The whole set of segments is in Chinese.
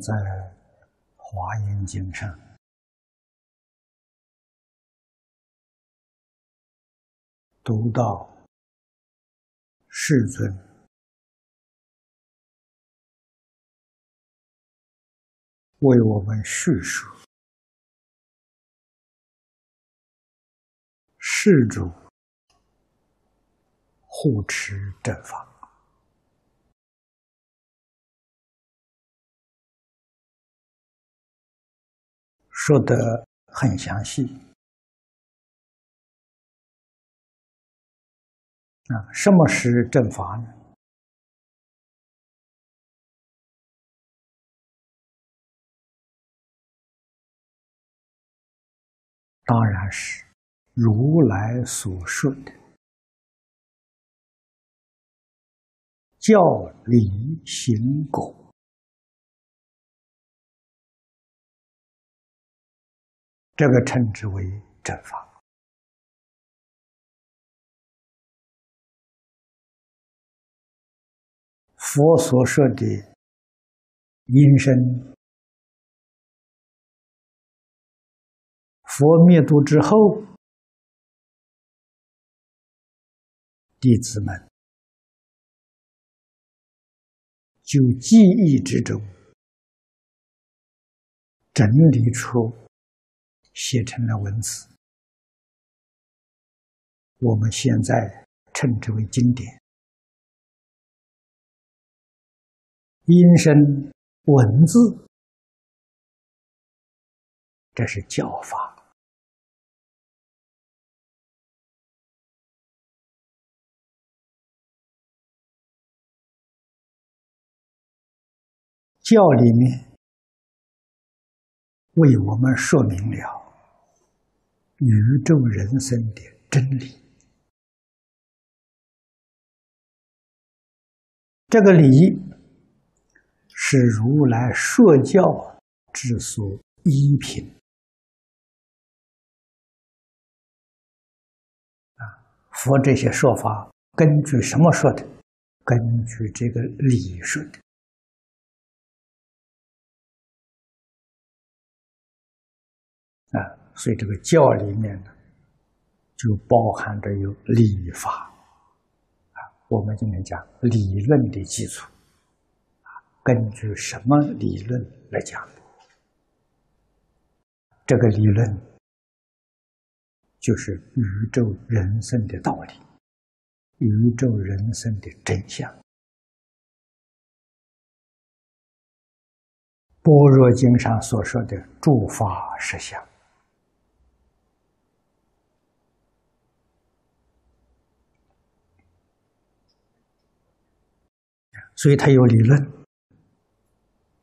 在《华严经》上。读到世尊。为我们叙述世主护持正法。说得很详细啊！什么是正法呢？当然是如来所说的教理行果。这个称之为正法。佛所说的因身，佛灭度之后，弟子们就记忆之中整理出。写成了文字，我们现在称之为经典。音声文字，这是教法。教里面为我们说明了。宇宙人生的真理，这个理是如来说教之所依凭啊。佛这些说法根据什么说的？根据这个理说的啊。所以，这个教里面呢，就包含着有理法啊。我们今天讲理论的基础啊，根据什么理论来讲？这个理论就是宇宙人生的道理，宇宙人生的真相。般若经上所说的诸法实相。所以，他有理论，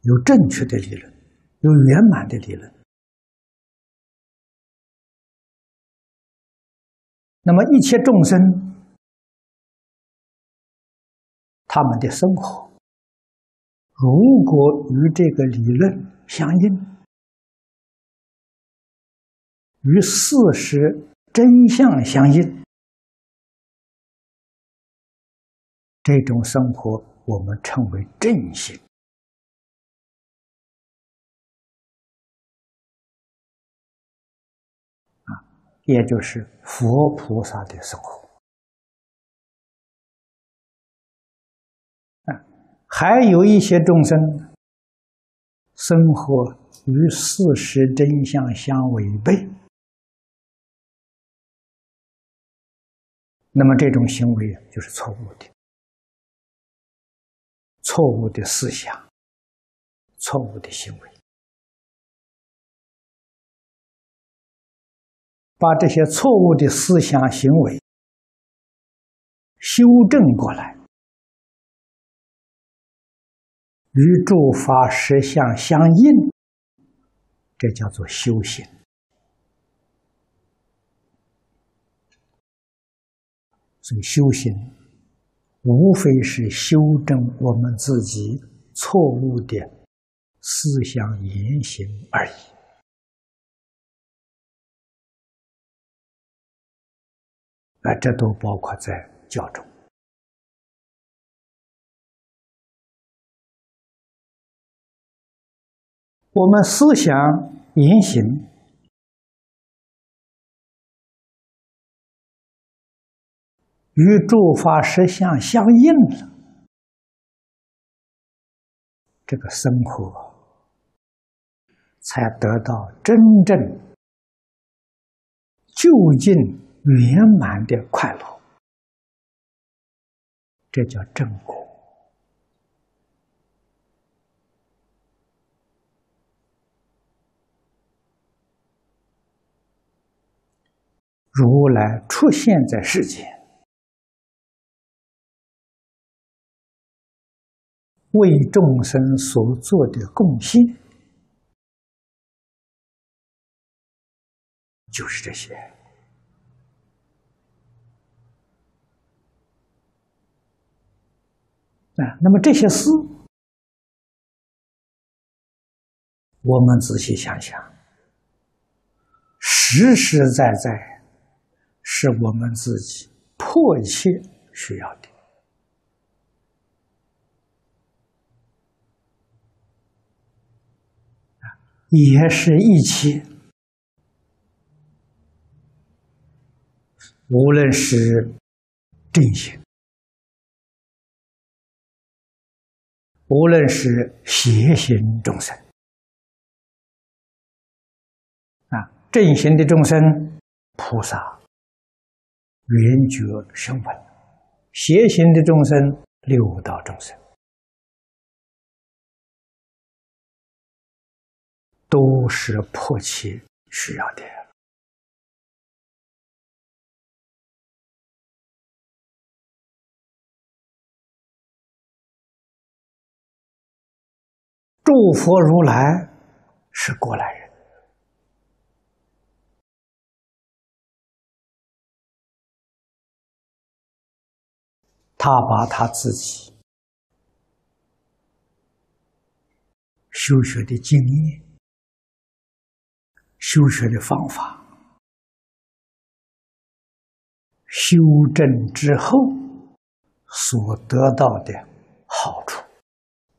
有正确的理论，有圆满的理论。那么，一切众生他们的生活，如果与这个理论相应，与事实真相相应，这种生活。我们称为正行啊，也就是佛菩萨的生活啊。还有一些众生生活与事实真相相违背，那么这种行为就是错误的。错误的思想，错误的行为，把这些错误的思想行为修正过来，与诸法实相相应，这叫做修行。所以修行。无非是修正我们自己错误的思想言行而已，啊，这都包括在教中。我们思想言行与诸法实相相应了，这个生活才得到真正究竟圆满的快乐，这叫正果。如来出现在世间，为众生所做的贡献，就是这些啊。那么这些事，我们仔细想想，实实在在。是我们自己迫切需要的也是一切，无论是正行，无论是邪行众生，啊，正行的众生，菩萨。圆觉生闻，邪行的众生，六道众生，都是迫切需要的。诸佛如来是过来人。他把他自己修学的经验、修学的方法修正之后所得到的好处、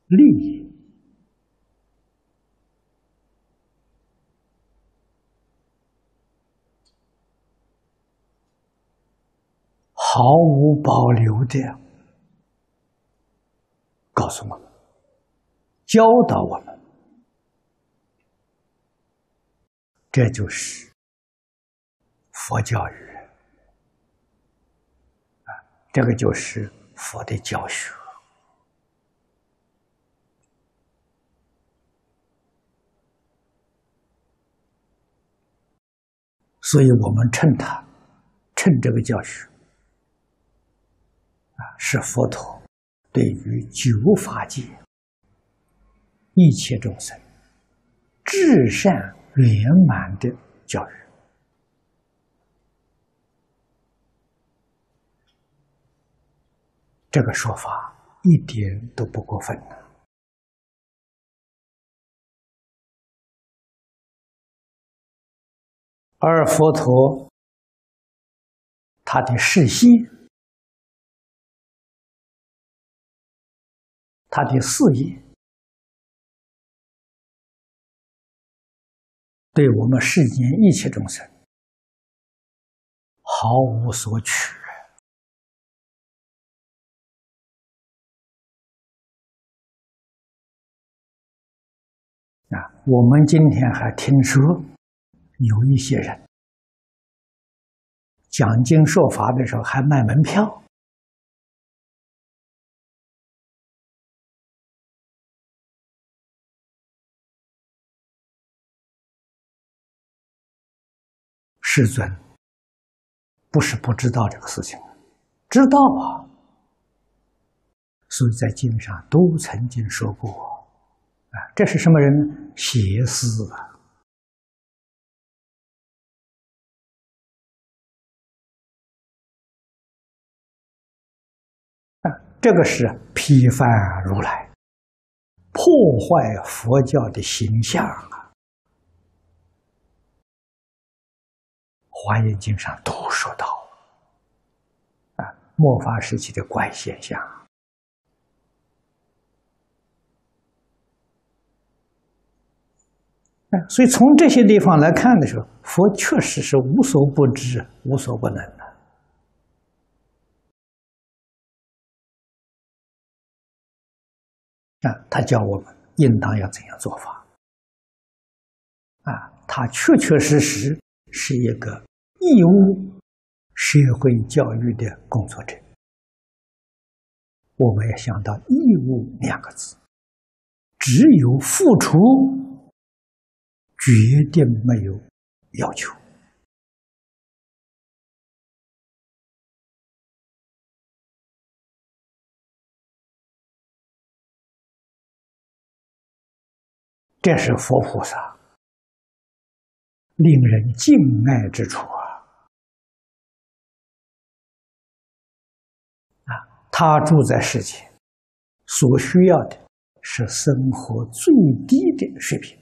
利益，毫无保留的。告诉我们，教导我们，这就是佛教育啊！这个就是佛的教学，所以我们称他，称这个教学啊，是佛陀。对于九法界一切众生至善圆满的教育，这个说法一点都不过分而佛陀他的示现。他的事业，对我们世间一切众生毫无所取啊！我们今天还听说有一些人讲经说法的时候还卖门票。世尊不是不知道这个事情，知道啊，所以在经上都曾经说过，啊，这是什么人？邪思啊！啊，这个是批判如来，破坏佛教的形象啊！华严经上都说到，啊，末法时期的怪现象，所以从这些地方来看的时候，佛确实是无所不知、无所不能的。啊，他教我们应当要怎样做法。啊，他确确实实是一个义务社会教育的工作者。我们要想到“义务”两个字，只有付出。决定没有要求，这是佛菩萨令人敬爱之处啊！他住在世间，所需要的是生活最低的水平。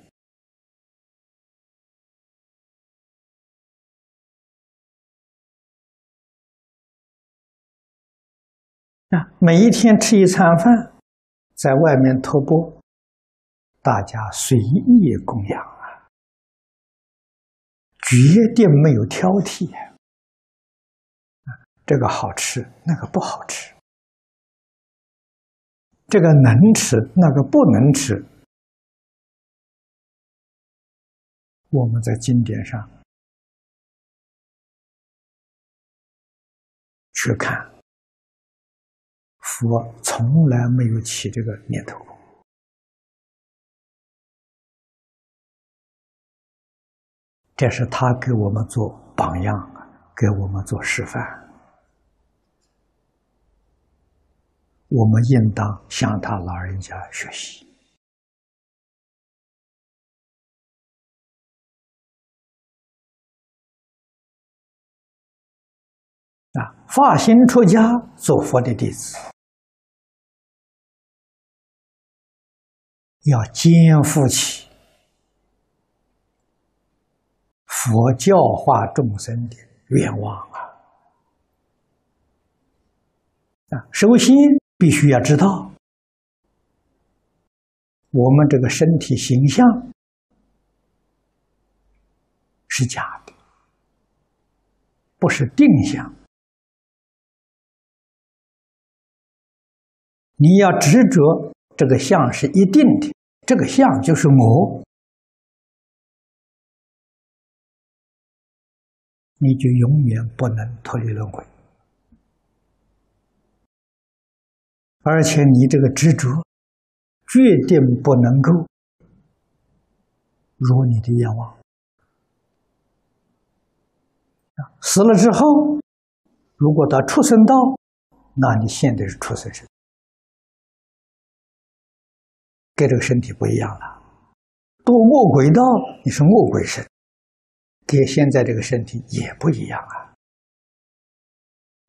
啊，每一天吃一餐饭，在外面托钵，大家随意供养啊，绝对没有挑剔。啊，这个好吃，那个不好吃；这个能吃，那个不能吃。我们在经典上去看。佛从来没有起这个念头，这是他给我们做榜样，给我们做示范。我们应当向他老人家学习。啊，发心出家做佛的弟子。要肩负起佛教化众生的愿望啊！啊，首先必须要知道，我们这个身体形象是假的，不是定向。你要执着这个相是一定的。这个相就是我，你就永远不能脱离轮回，而且你这个执着，决定不能够如你的愿望。死了之后，如果到畜生道，那你现在是畜生身。跟这个身体不一样了，堕恶鬼道，你是恶鬼身，跟现在这个身体也不一样啊。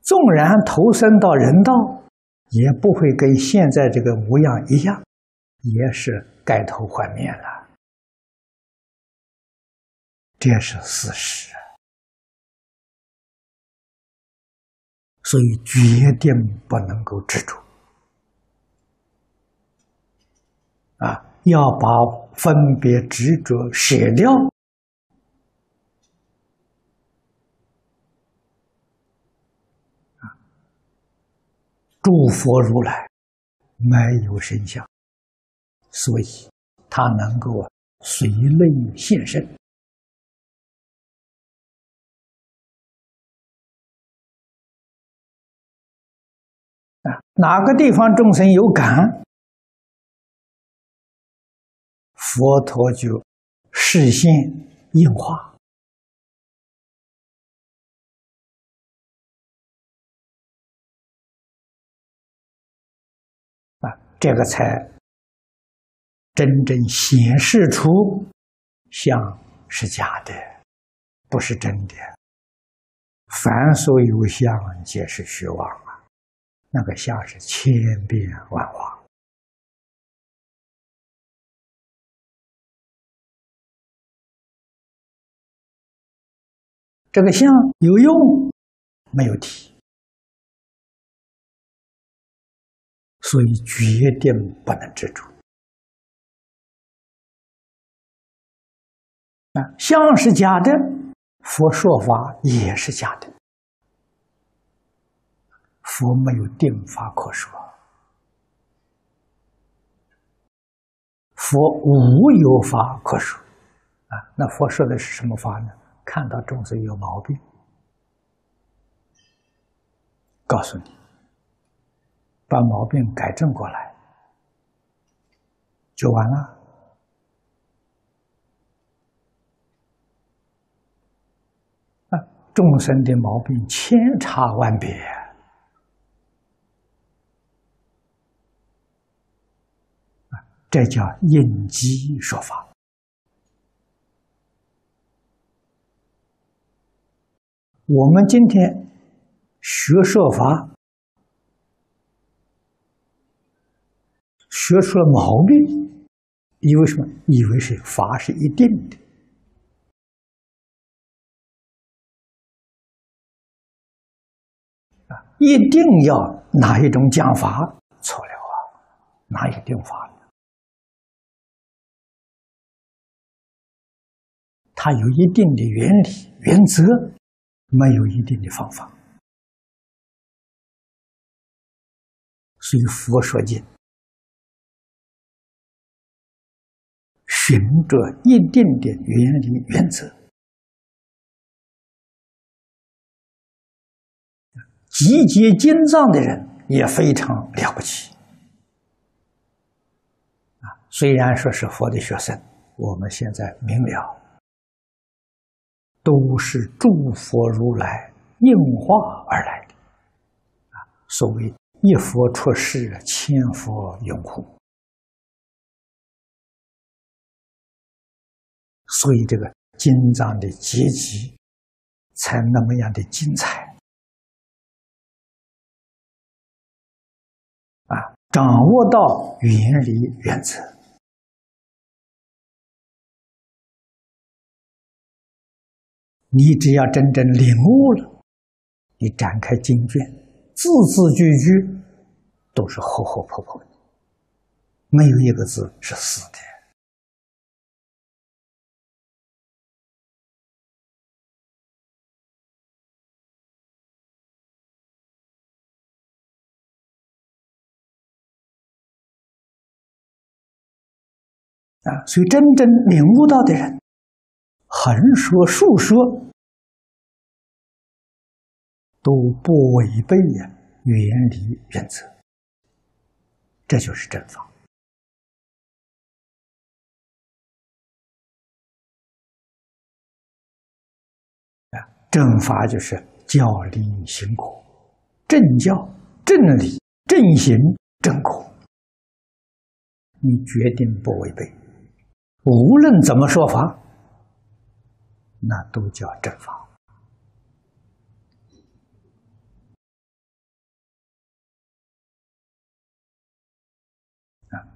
纵然投身到人道，也不会跟现在这个模样一样，也是改头换面了，这是事实。所以决定不能够执着。啊，要把分别执着舍掉。诸佛如来没有身相，所以他能够随类现身。啊，哪个地方众生有感？佛陀就视线应化这个才真正显示出相是假的，不是真的。凡所有相，皆是虚妄啊！那个相是千变万化。这个相有用没有体，所以决定不能执着。啊，相是假的，佛说法也是假的。佛没有定法可说，佛无有法可说。啊，那佛说的是什么法呢？看到众生有毛病，告诉你，把毛病改正过来，就完了。啊，众生的毛病千差万别，啊，这叫应机说法。我们今天学说法，学出了毛病，以为什么？以为是法是一定的啊！一定要哪一种讲法？错了啊！哪一定法？它有一定的原理、原则。没有一定的方法，所以佛说经，循着一定的原理原则，集结经藏的人也非常了不起。啊，虽然说是佛的学生，我们现在明了。都是诸佛如来应化而来的，啊，所谓一佛出世，千佛拥护，所以这个经藏的结集才那么样的精彩，啊，掌握到原理原则。你只要真正领悟了，你展开经卷，字字句句都是活活泼泼的，没有一个字是死的。啊，所以真正领悟到的人。横说竖说都不违背呀原理原则，这就是正法啊！正法就是教理行果，正教正理正行正果，你决定不违背，无论怎么说法。那都叫正法！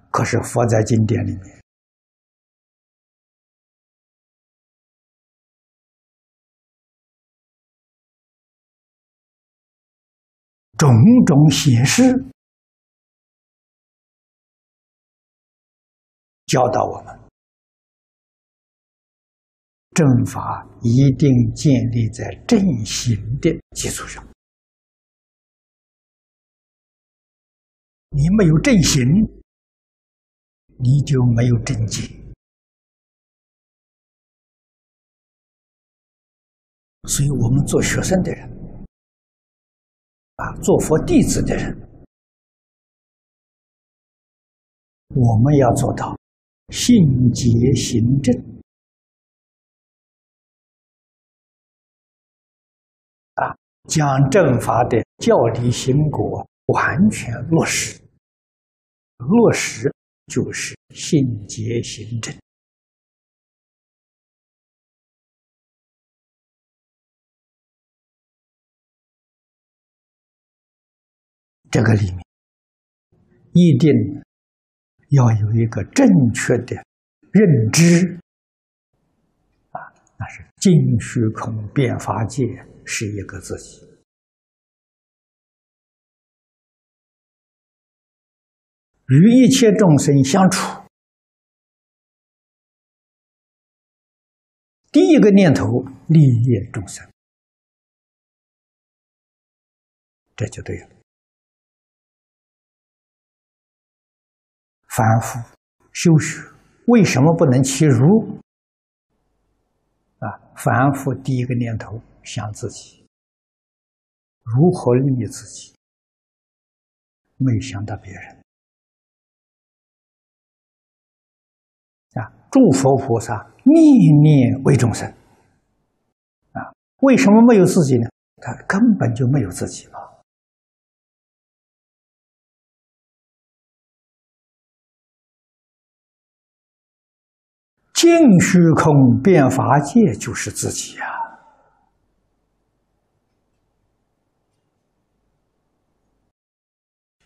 可是佛在经典里面种种显示，教导我们。正法一定建立在正行的基础上。你没有正行，你就没有正见。所以我们做学生的人，啊，做佛弟子的人，我们要做到信解行正。将正法的教理行果完全落实，落实就是信解行正。这个里面一定要有一个正确的认知，啊，那是尽虚空变法界。是一个自己，与一切众生相处，第一个念头利益众生，这就对了。凡夫修学为什么不能其如？啊，凡夫第一个念头想自己，如何利益自己，没想到别人。啊，诸佛菩萨念念为众生。啊，为什么没有自己呢？他根本就没有自己嘛。净虚空变法界就是自己呀，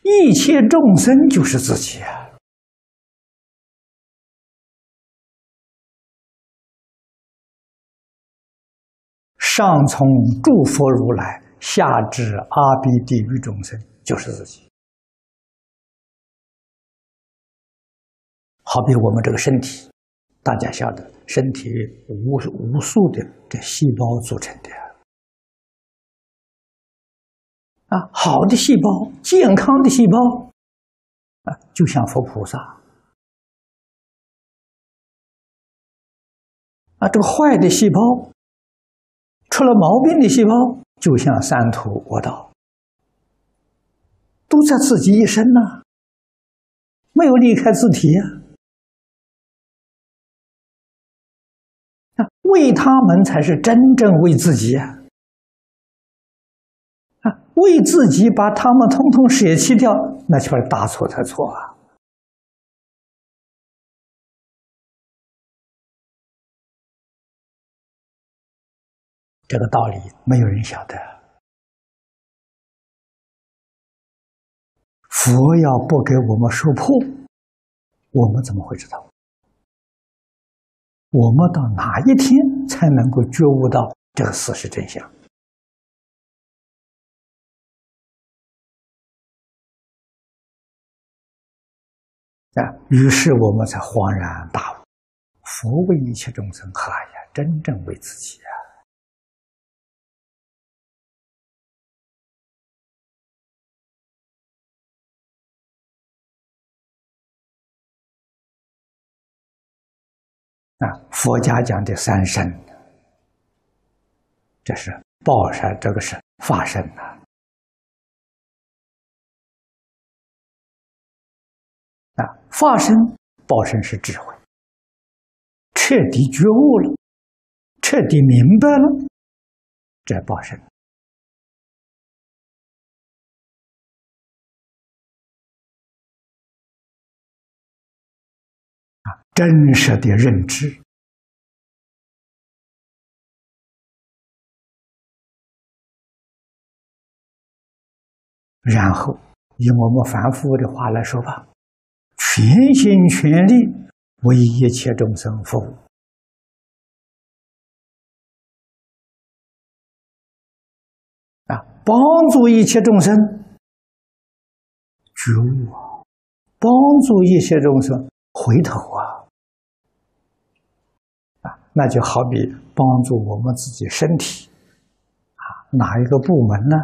一切众生就是自己啊。上从诸佛如来，下至阿鼻地狱众生，就是自己。好比我们这个身体，大家晓得，身体无无数的这细胞组成的啊，好的细胞，健康的细胞啊，就像佛菩萨啊，这个坏的细胞。出了毛病的细胞，就像三途恶道，都在自己一身呐，没有离开自体呀。啊，为他们才是真正为自己呀！啊，为自己把他们通通舍弃掉，那就是大错特错啊！这个道理没有人晓得。佛要不给我们说破，我们怎么会知道？我们到哪一天才能够觉悟到这个事实真相？啊！于是我们才恍然大悟：佛为一切众生，哎呀，真正为自己啊！啊，佛家讲的三身，这是报身，这个是法身呐。啊，啊法身、报身是智慧，彻底觉悟了，彻底明白了，这报身。真实的认知，然后以我们凡夫的话来说吧，全心全力为一切众生服务啊，帮助一切众生觉悟啊，帮助一切众生回头啊。那就好比帮助我们自己身体，啊，哪一个部门呢？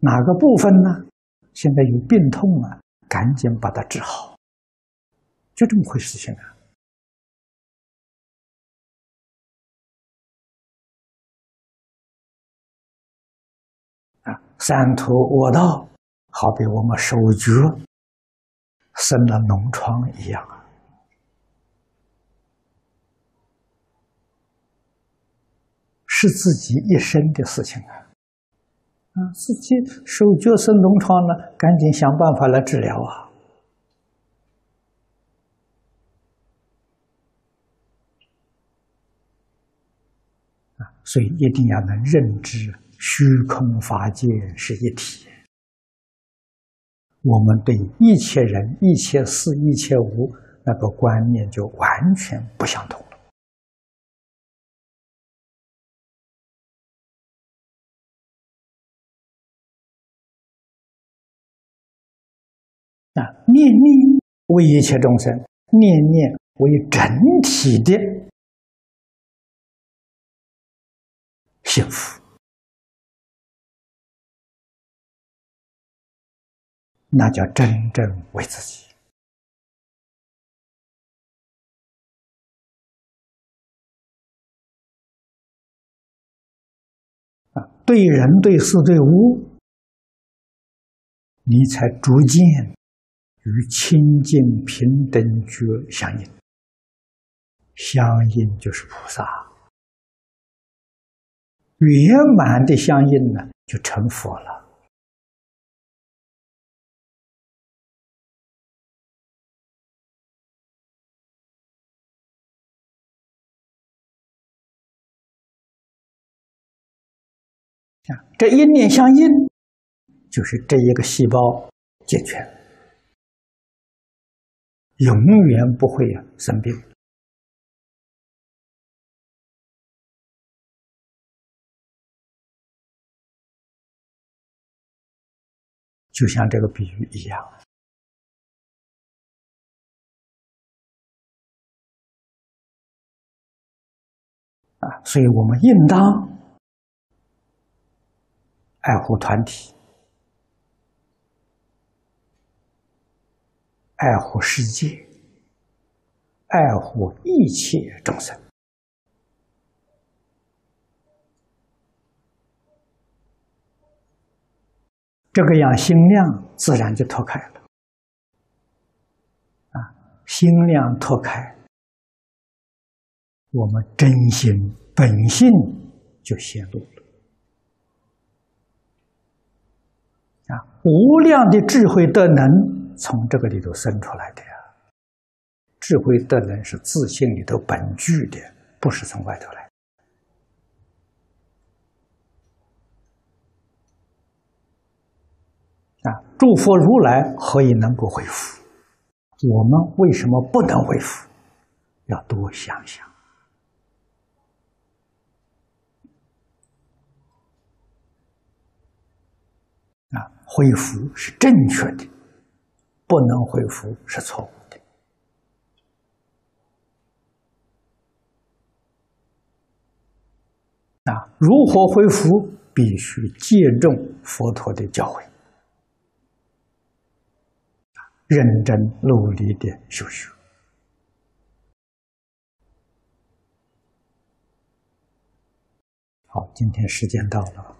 哪个部分呢？现在有病痛啊，赶紧把它治好，就这么回事情啊！啊，三途恶道，好比我们手脚生了脓疮一样啊。是自己一生的事情啊！啊，自己手脚生脓疮了，赶紧想办法来治疗啊！啊，所以一定要能认知虚空法界是一体。我们对一切人、一切事、一切物那个观念就完全不相同了。啊，念念为一切众生，念念为整体的幸福，那叫真正为自己啊！对人、对事、对物，你才逐渐与清净平等觉相应，相应就是菩萨。圆满的相应呢，就成佛了。这一念相应，就是这一个细胞健全，永远不会生病。就像这个比喻一样，啊，所以我们应当爱护团体，爱护世界，爱护一切众生。这个样心量自然就脱开了，啊，心量脱开，我们真心本性就显露了，啊，无量的智慧德能从这个里头生出来的呀，智慧德能是自信里头本具的，不是从外头来。啊！诸佛如来何以能够恢复？我们为什么不能恢复？要多想想。啊，恢复是正确的，不能恢复是错误的。啊，如何恢复？必须借重佛陀的教诲。认真努力的修学。好，今天时间到了。